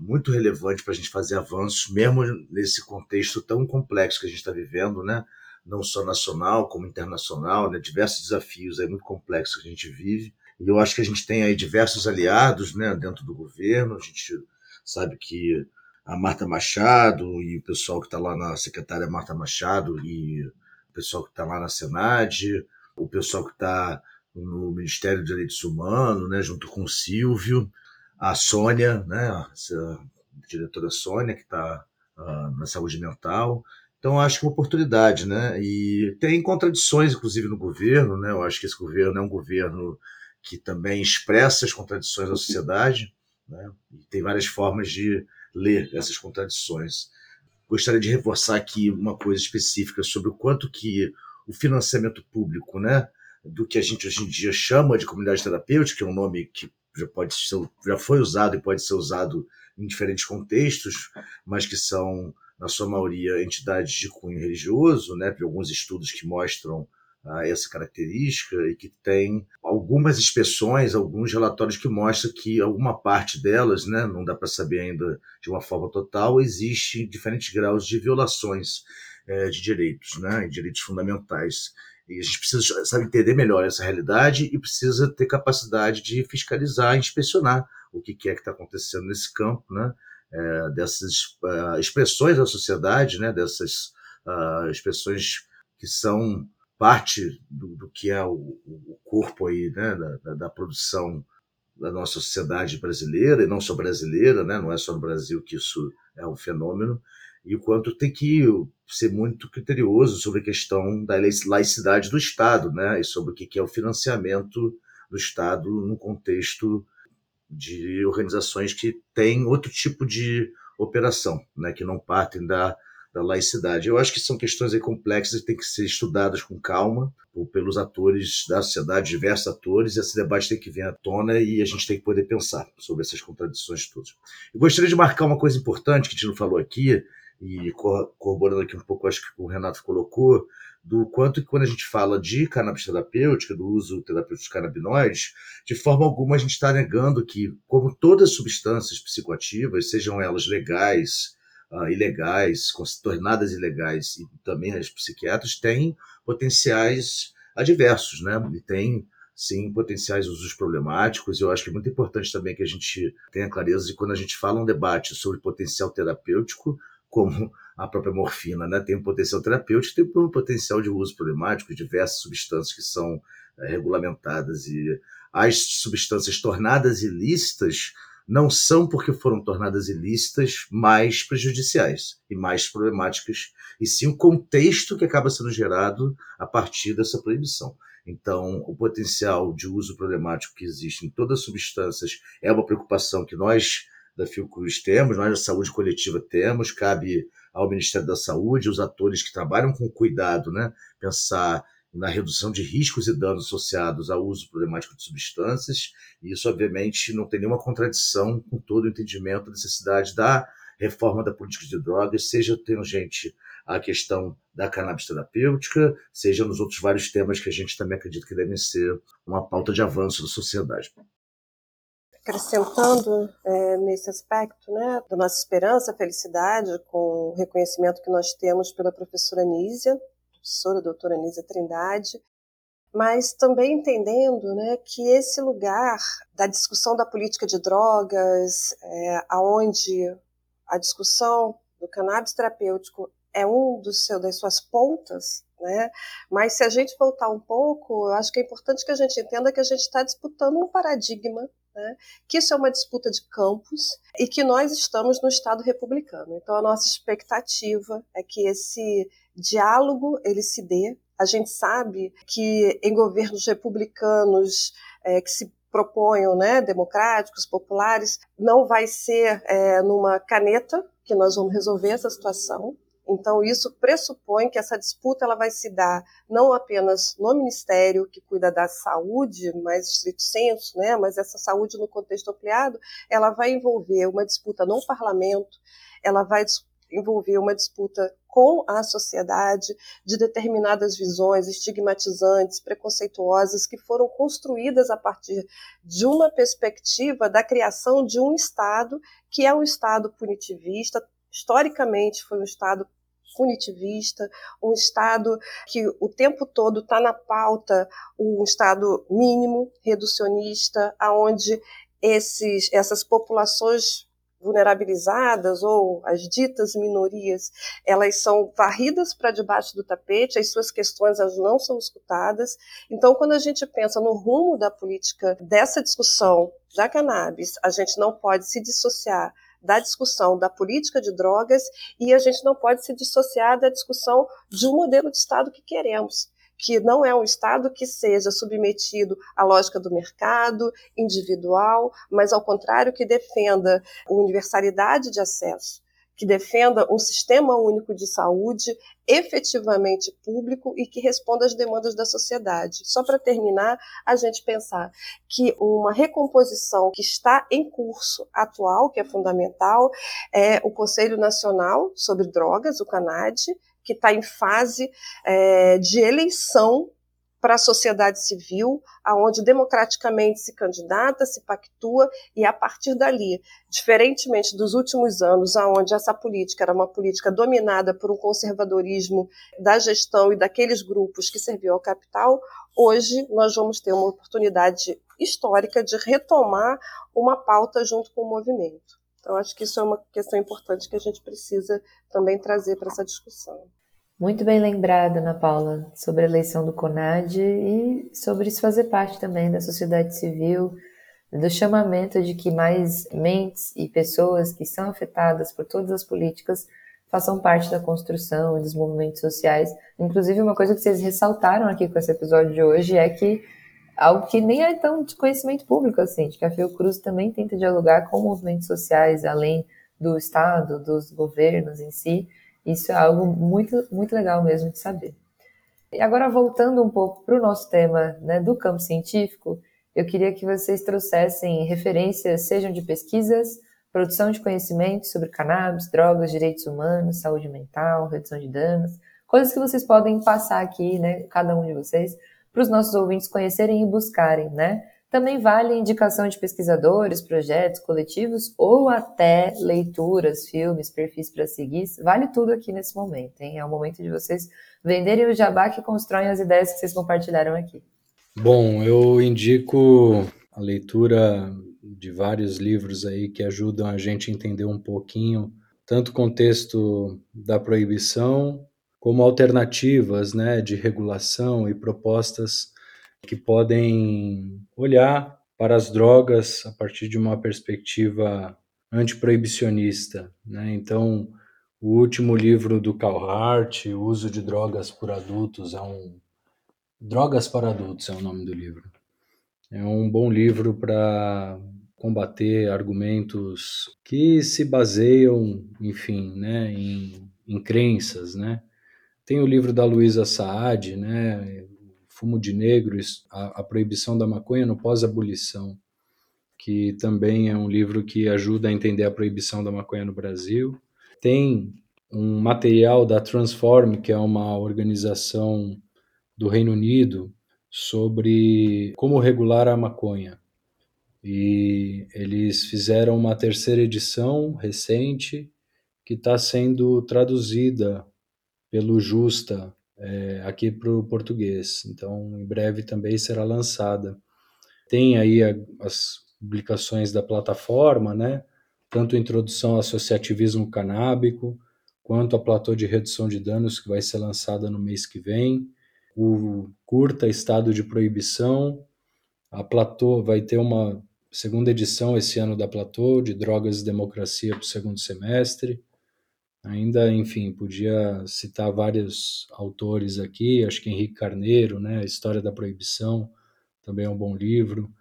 Speaker 5: muito relevante para a gente fazer avanços, mesmo nesse contexto tão complexo que a gente está vivendo, né, não só nacional como internacional, né, diversos desafios aí muito complexos que a gente vive. E eu acho que a gente tem aí diversos aliados, né, dentro do governo. A gente sabe que a Marta Machado e o pessoal que está lá na secretária Marta Machado e o pessoal que está lá na Senad, o pessoal que está no Ministério dos Direitos Humanos, né, junto com o Silvio, a Sônia, né, a diretora Sônia, que está uh, ah, na saúde mental. Então, acho que é uma oportunidade, né? E tem contradições, inclusive, no governo, né? Eu acho que esse governo é um governo que também expressa as contradições da sociedade, né? E tem várias formas de ler essas contradições. Gostaria de reforçar aqui uma coisa específica sobre o quanto que o financiamento público, né, do que a gente hoje em dia chama de comunidade terapêutica, que é um nome que já pode ser, já foi usado e pode ser usado em diferentes contextos, mas que são na sua maioria entidades de cunho religioso, né, por alguns estudos que mostram a essa característica e que tem algumas inspeções, alguns relatórios que mostram que alguma parte delas, né, não dá para saber ainda de uma forma total, existe diferentes graus de violações de direitos, né, direitos fundamentais. E a gente precisa sabe, entender melhor essa realidade e precisa ter capacidade de fiscalizar, inspecionar o que é que está acontecendo nesse campo, né, é, dessas uh, expressões da sociedade, né, dessas uh, expressões que são parte do, do que é o, o, corpo aí, né, da, da, produção da nossa sociedade brasileira, e não só brasileira, né, não é só no Brasil que isso é um fenômeno, e o quanto tem que ser muito criterioso sobre a questão da laicidade do Estado, né, e sobre o que é o financiamento do Estado no contexto de organizações que têm outro tipo de operação, né, que não partem da da laicidade. Eu acho que são questões complexas e têm que ser estudadas com calma pelos atores da sociedade, diversos atores, e esse debate tem que vir à tona e a gente tem que poder pensar sobre essas contradições todas. Eu gostaria de marcar uma coisa importante que a gente não falou aqui, e corroborando aqui um pouco, acho que o Renato colocou, do quanto que quando a gente fala de cannabis terapêutica, do uso terapêutico de canabinoides, de forma alguma a gente está negando que, como todas as substâncias psicoativas, sejam elas legais, uh, ilegais, tornadas ilegais e também as psiquiatras têm potenciais adversos, né? E tem sim potenciais usos problemáticos. Eu acho que é muito importante também que a gente tenha clareza de quando a gente fala um debate sobre potencial terapêutico, como a própria morfina, né? Tem um potencial terapêutico, tem um potencial de uso problemático, diversas substâncias que são é, regulamentadas e as substâncias tornadas ilícitas não são porque foram tornadas ilícitas mais prejudiciais e mais problemáticas, e sim o contexto que acaba sendo gerado a partir dessa proibição. Então, o potencial de uso problemático que existe em todas as substâncias é uma preocupação que nós da Fiocruz temos, nós da saúde coletiva temos, cabe ao Ministério da Saúde, os atores que trabalham com cuidado, né, pensar na redução de riscos e danos associados ao uso problemático de substâncias, e isso, obviamente, não tem nenhuma contradição com todo o entendimento da necessidade da reforma da política de drogas, seja tangente à questão da cannabis terapêutica, seja nos outros vários temas que a gente também acredita que devem ser uma pauta de avanço da sociedade.
Speaker 3: Acrescentando é, nesse aspecto né, da nossa esperança, felicidade, com o reconhecimento que nós temos pela professora Nízia, professora doutora Nízia Trindade, mas também entendendo né, que esse lugar da discussão da política de drogas, é, aonde a discussão do cannabis terapêutico é um dos seu, das suas pontas, né? Mas se a gente voltar um pouco, eu acho que é importante que a gente entenda que a gente está disputando um paradigma, né? Que isso é uma disputa de campos e que nós estamos no Estado republicano. Então a nossa expectativa é que esse diálogo ele se dê. A gente sabe que em governos republicanos é, que se proponham, né, democráticos, populares, não vai ser é, numa caneta que nós vamos resolver essa situação. Então isso pressupõe que essa disputa ela vai se dar não apenas no ministério que cuida da saúde, mais estrito senso, né, mas essa saúde no contexto ampliado, ela vai envolver uma disputa no parlamento, ela vai envolver uma disputa com a sociedade de determinadas visões estigmatizantes, preconceituosas, que foram construídas a partir de uma perspectiva da criação de um Estado que é um Estado punitivista, historicamente foi um Estado punitivista, um Estado que o tempo todo está na pauta, um Estado mínimo, reducionista, aonde esses, essas populações vulnerabilizadas ou as ditas minorias, elas são varridas para debaixo do tapete, as suas questões elas não são escutadas. Então, quando a gente pensa no rumo da política dessa discussão da cannabis, a gente não pode se dissociar da discussão da política de drogas e a gente não pode se dissociar da discussão de um modelo de Estado que queremos que não é um Estado que seja submetido à lógica do mercado individual, mas ao contrário que defenda universalidade de acesso, que defenda um sistema único de saúde efetivamente público e que responda às demandas da sociedade. Só para terminar, a gente pensar que uma recomposição que está em curso atual, que é fundamental, é o Conselho Nacional sobre Drogas, o CANAD, que está em fase é, de eleição para a sociedade civil, aonde democraticamente se candidata, se pactua e a partir dali, diferentemente dos últimos anos, aonde essa política era uma política dominada por um conservadorismo da gestão e daqueles grupos que serviam ao capital, hoje nós vamos ter uma oportunidade histórica de retomar uma pauta junto com o movimento. Então, acho que isso é uma questão importante que a gente precisa também trazer para essa discussão.
Speaker 2: Muito bem lembrada, Ana Paula, sobre a eleição do CONAD e sobre isso fazer parte também da sociedade civil, do chamamento de que mais mentes e pessoas que são afetadas por todas as políticas façam parte da construção e dos movimentos sociais. Inclusive, uma coisa que vocês ressaltaram aqui com esse episódio de hoje é que algo que nem é tão de conhecimento público assim, de que a Fiocruz também tenta dialogar com movimentos sociais, além do Estado, dos governos em si. Isso é algo muito, muito legal mesmo de saber. E agora, voltando um pouco para o nosso tema né, do campo científico, eu queria que vocês trouxessem referências, sejam de pesquisas, produção de conhecimento sobre cannabis, drogas, direitos humanos, saúde mental, redução de danos, coisas que vocês podem passar aqui, né, cada um de vocês, para os nossos ouvintes conhecerem e buscarem, né? Também vale indicação de pesquisadores, projetos, coletivos ou até leituras, filmes, perfis para seguir. Vale tudo aqui nesse momento, hein? É o momento de vocês venderem o jabá que constroem as ideias que vocês compartilharam aqui.
Speaker 4: Bom, eu indico a leitura de vários livros aí que ajudam a gente a entender um pouquinho tanto o contexto da proibição como alternativas né, de regulação e propostas que podem olhar para as drogas a partir de uma perspectiva antiproibicionista. Né? Então, o último livro do Carl Hart, O Uso de Drogas por Adultos, é um, Drogas para Adultos é o nome do livro. É um bom livro para combater argumentos que se baseiam, enfim, né, em, em crenças, né? Tem o livro da Luísa Saad, né, Fumo de Negros, a, a Proibição da Maconha no Pós-Abolição, que também é um livro que ajuda a entender a proibição da maconha no Brasil. Tem um material da Transform, que é uma organização do Reino Unido, sobre como regular a maconha. E eles fizeram uma terceira edição recente que está sendo traduzida pelo Justa é, aqui para o português. Então, em breve também será lançada. Tem aí a, as publicações da plataforma, né? Tanto introdução ao associativismo canábico, quanto a platô de redução de danos que vai ser lançada no mês que vem, o curta Estado de Proibição, a platô vai ter uma segunda edição esse ano da Platô, de Drogas e Democracia para o segundo semestre. Ainda, enfim, podia citar vários autores aqui, acho que Henrique Carneiro, né, a História da Proibição, também é um bom livro.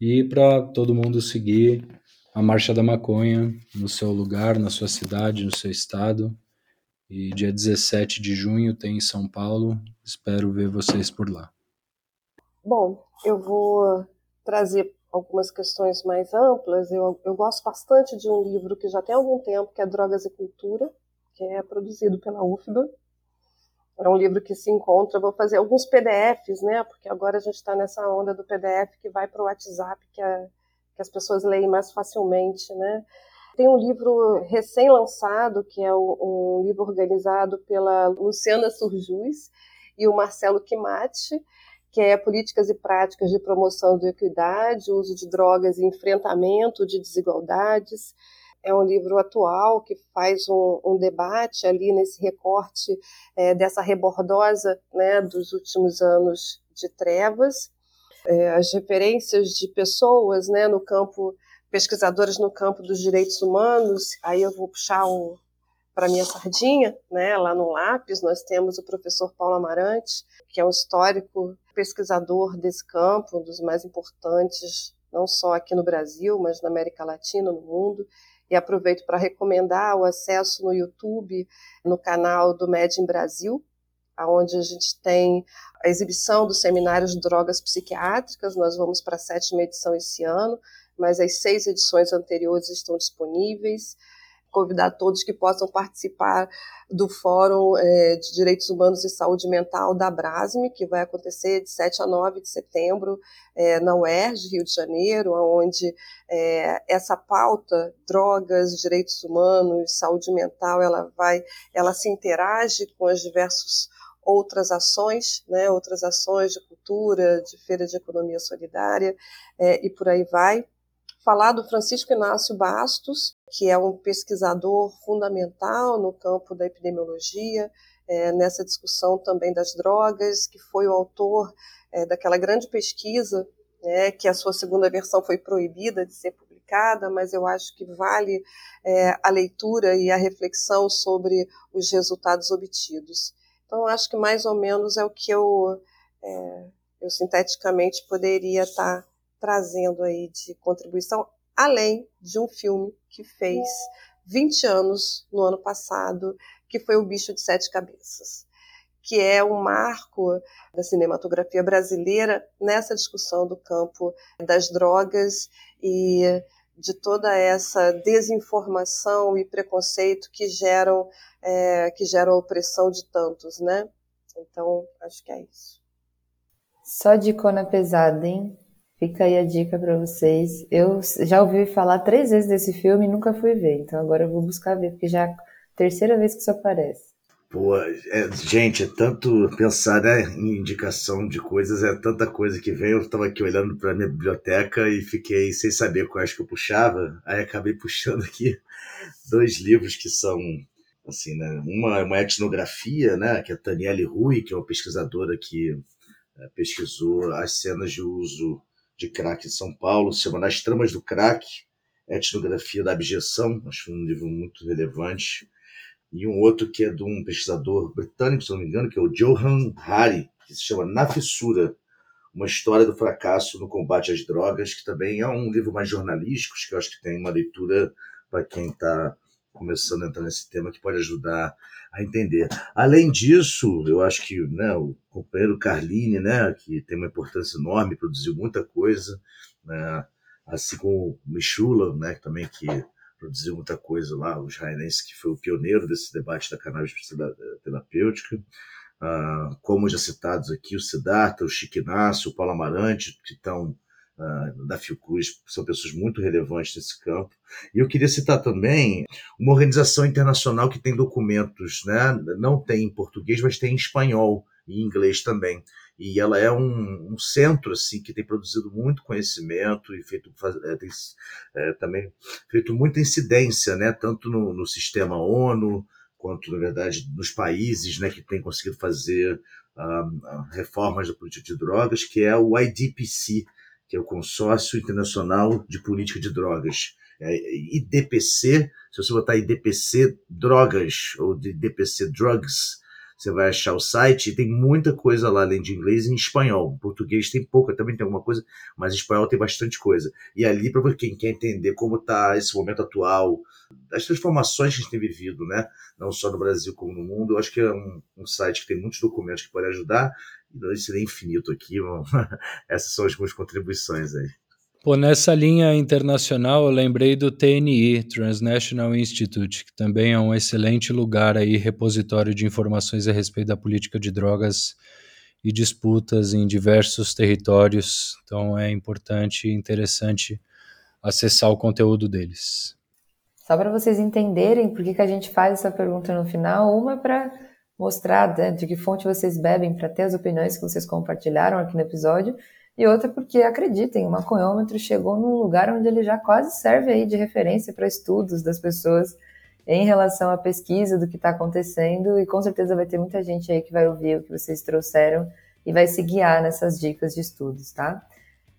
Speaker 4: E para todo mundo seguir a Marcha da Maconha no seu lugar, na sua cidade, no seu estado. E dia 17 de junho tem em São Paulo. Espero ver vocês por lá.
Speaker 3: Bom, eu vou trazer algumas questões mais amplas. Eu, eu gosto bastante de um livro que já tem algum tempo, que é Drogas e Cultura, que é produzido pela UFBA. É um livro que se encontra, vou fazer alguns PDFs, né? Porque agora a gente está nessa onda do PDF que vai para o WhatsApp, que, é, que as pessoas leem mais facilmente, né? Tem um livro recém-lançado, que é um, livro organizado pela Luciana Surjus e o Marcelo Quimati, que é Políticas e Práticas de Promoção da Equidade, Uso de Drogas e Enfrentamento de Desigualdades. É um livro atual que faz um, um debate ali nesse recorte é, dessa rebordosa né, dos últimos anos de trevas. É, as referências de pessoas né, no campo, pesquisadoras no campo dos direitos humanos, aí eu vou puxar um, para minha sardinha, né, lá no Lápis, nós temos o professor Paulo Amarante, que é um histórico pesquisador desse campo, um dos mais importantes, não só aqui no Brasil, mas na América Latina, no mundo. E aproveito para recomendar o acesso no YouTube, no canal do Med Brasil, onde a gente tem a exibição dos seminários de drogas psiquiátricas. Nós vamos para a sétima edição esse ano, mas as seis edições anteriores estão disponíveis convidar todos que possam participar do Fórum é, de Direitos Humanos e Saúde Mental da Brasme, que vai acontecer de 7 a 9 de setembro é, na UERJ, Rio de Janeiro, onde é, essa pauta, drogas, direitos humanos, saúde mental, ela vai, ela se interage com as diversas outras ações, né, outras ações de cultura, de feira de economia solidária é, e por aí vai falar do Francisco Inácio Bastos, que é um pesquisador fundamental no campo da epidemiologia, é, nessa discussão também das drogas, que foi o autor é, daquela grande pesquisa, né, que a sua segunda versão foi proibida de ser publicada, mas eu acho que vale é, a leitura e a reflexão sobre os resultados obtidos. Então, acho que mais ou menos é o que eu, é, eu sinteticamente poderia estar trazendo aí de contribuição, além de um filme que fez 20 anos no ano passado, que foi O Bicho de Sete Cabeças, que é um marco da cinematografia brasileira nessa discussão do campo das drogas e de toda essa desinformação e preconceito que geram é, que geram a opressão de tantos, né? Então, acho que é isso.
Speaker 2: Só de cona pesada, hein? Fica aí a dica para vocês. Eu já ouvi falar três vezes desse filme e nunca fui ver, então agora eu vou buscar ver, porque já é a terceira vez que isso aparece.
Speaker 5: Pô, é, gente, é tanto pensar né, em indicação de coisas, é tanta coisa que vem. Eu estava aqui olhando para minha biblioteca e fiquei sem saber quais que eu puxava, aí acabei puxando aqui dois livros que são assim, né? Uma é uma etnografia, né? Que é a Taniele Rui, que é uma pesquisadora que é, pesquisou as cenas de uso de crack de São Paulo, se chama Nas Tramas do Crack, Etnografia da Abjeção, acho um livro muito relevante. E um outro que é de um pesquisador britânico, se não me engano, que é o Johan Hari, que se chama Na Fissura, uma história do fracasso no combate às drogas, que também é um livro mais jornalístico, que eu acho que tem uma leitura para quem está começando a entrar nesse tema que pode ajudar a entender. Além disso, eu acho que né, o companheiro Carline, né, que tem uma importância enorme, produziu muita coisa, né, assim como o Michula, né, também que produziu muita coisa lá, o israelense que foi o pioneiro desse debate da cannabis terapêutica, uh, como já citados aqui, o Siddhartha, o Chiquinácio, o Paulo Amarante, que estão da Fiocruz, são pessoas muito relevantes nesse campo. E eu queria citar também uma organização internacional que tem documentos, né, não tem em português, mas tem em espanhol e em inglês também, e ela é um, um, centro assim que tem produzido muito conhecimento e feito é, tem, é, também feito muita incidência, né, tanto no, no, sistema ONU quanto na verdade nos países, né, que têm conseguido fazer uh, reformas da política de drogas, que é o IDPC, que é o Consórcio Internacional de Política de Drogas. É, IDPC, se você botar IDPC Drogas ou IDPC Drugs, você vai achar o site e tem muita coisa lá, além de inglês, em espanhol. Em português tem pouca, também tem alguma coisa, mas em espanhol tem bastante coisa. E ali, para quem quer entender como está esse momento atual, as transformações que a gente tem vivido, né? não só no Brasil como no mundo, eu acho que é um, um site que tem muitos documentos que podem ajudar. Não seria infinito aqui, essas são as minhas contribuições aí.
Speaker 4: Pô, nessa linha internacional, eu lembrei do TNI, Transnational Institute, que também é um excelente lugar aí, repositório de informações a respeito da política de drogas e disputas em diversos territórios. Então é importante e interessante acessar o conteúdo deles.
Speaker 2: Só para vocês entenderem por que, que a gente faz essa pergunta no final, uma para mostrar né, de que fonte vocês bebem para ter as opiniões que vocês compartilharam aqui no episódio, e outra porque, acreditem, o maconhômetro chegou num lugar onde ele já quase serve aí de referência para estudos das pessoas em relação à pesquisa do que está acontecendo, e com certeza vai ter muita gente aí que vai ouvir o que vocês trouxeram e vai se guiar nessas dicas de estudos, tá?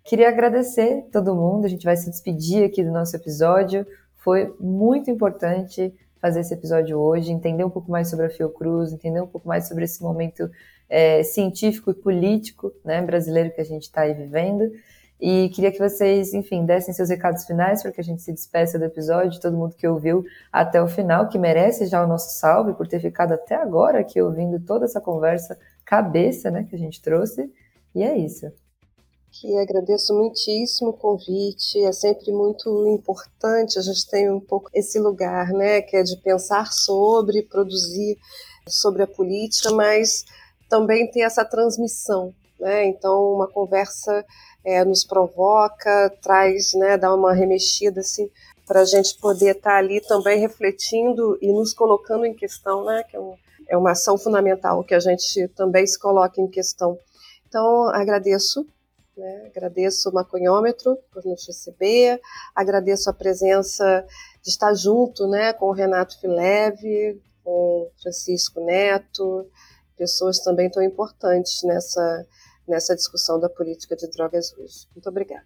Speaker 2: Queria agradecer todo mundo, a gente vai se despedir aqui do nosso episódio. Foi muito importante fazer esse episódio hoje, entender um pouco mais sobre a Fiocruz, entender um pouco mais sobre esse momento é, científico e político né, brasileiro que a gente está aí vivendo. E queria que vocês, enfim, dessem seus recados finais para que a gente se despeça do episódio, todo mundo que ouviu até o final, que merece já o nosso salve por ter ficado até agora aqui ouvindo toda essa conversa cabeça né, que a gente trouxe. E é isso.
Speaker 3: Que agradeço muitíssimo o convite, é sempre muito importante, a gente tem um pouco esse lugar, né, que é de pensar sobre, produzir sobre a política, mas também ter essa transmissão. Né? Então, uma conversa é, nos provoca, traz, né, dá uma remexida assim, para a gente poder estar tá ali também refletindo e nos colocando em questão, né, que é, um, é uma ação fundamental que a gente também se coloque em questão. Então, agradeço né? Agradeço o Maconhômetro por nos receber, agradeço a presença de estar junto né, com o Renato Fileve, com Francisco Neto, pessoas também tão importantes nessa, nessa discussão da política de drogas hoje. Muito obrigada.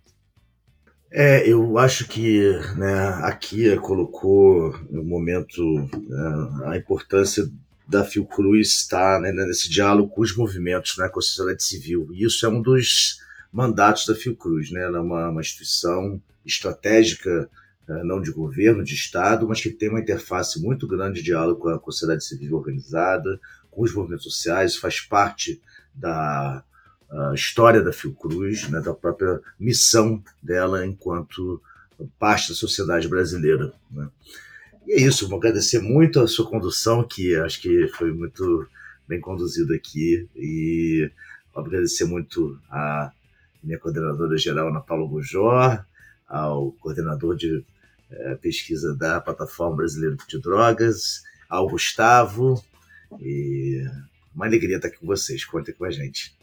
Speaker 5: É, eu acho que né, a Kia colocou no momento né, a importância da Fiocruz estar né, nesse diálogo com os movimentos, né, com a sociedade civil. E isso é um dos mandatos da Fiocruz. Né? Ela é uma, uma instituição estratégica, né, não de governo, de Estado, mas que tem uma interface muito grande de diálogo com a sociedade civil organizada, com os movimentos sociais, faz parte da história da Fiocruz, né, da própria missão dela enquanto parte da sociedade brasileira. Né. E é isso, vou agradecer muito a sua condução, que acho que foi muito bem conduzida aqui, e agradecer muito a minha coordenadora geral, Ana Paula Bujor, ao coordenador de é, pesquisa da Plataforma Brasileira de Drogas, ao Gustavo, e uma alegria estar aqui com vocês. Contem com a gente.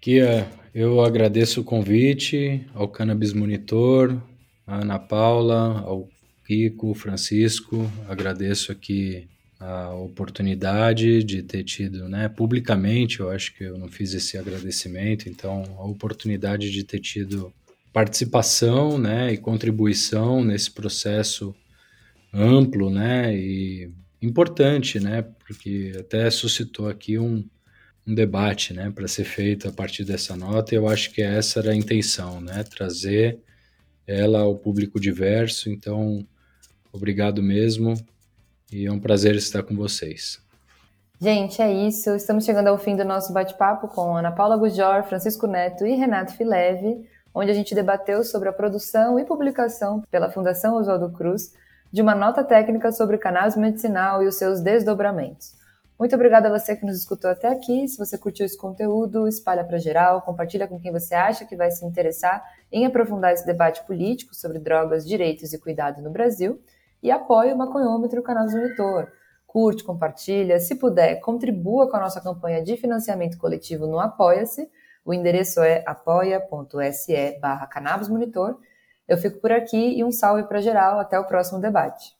Speaker 4: Kia, eu agradeço o convite ao Cannabis Monitor, à Ana Paula, ao Pico, Francisco. Agradeço aqui a oportunidade de ter tido, né, publicamente, eu acho que eu não fiz esse agradecimento, então a oportunidade de ter tido participação, né, e contribuição nesse processo amplo, né, e importante, né? Porque até suscitou aqui um, um debate, né, para ser feito a partir dessa nota. E eu acho que essa era a intenção, né, trazer ela ao público diverso. Então, obrigado mesmo e é um prazer estar com vocês.
Speaker 2: Gente, é isso. Estamos chegando ao fim do nosso bate-papo com Ana Paula Gujor, Francisco Neto e Renato Fileve, onde a gente debateu sobre a produção e publicação pela Fundação Oswaldo Cruz de uma nota técnica sobre cannabis medicinal e os seus desdobramentos. Muito obrigada a você que nos escutou até aqui. Se você curtiu esse conteúdo, espalha para geral, compartilha com quem você acha que vai se interessar em aprofundar esse debate político sobre drogas, direitos e cuidado no Brasil. E apoie o Maconhômetro e o Canal Monitor. Curte, compartilha. Se puder, contribua com a nossa campanha de financiamento coletivo no Apoia-se. O endereço é apoia.se barra. Eu fico por aqui e um salve para geral. Até o próximo debate.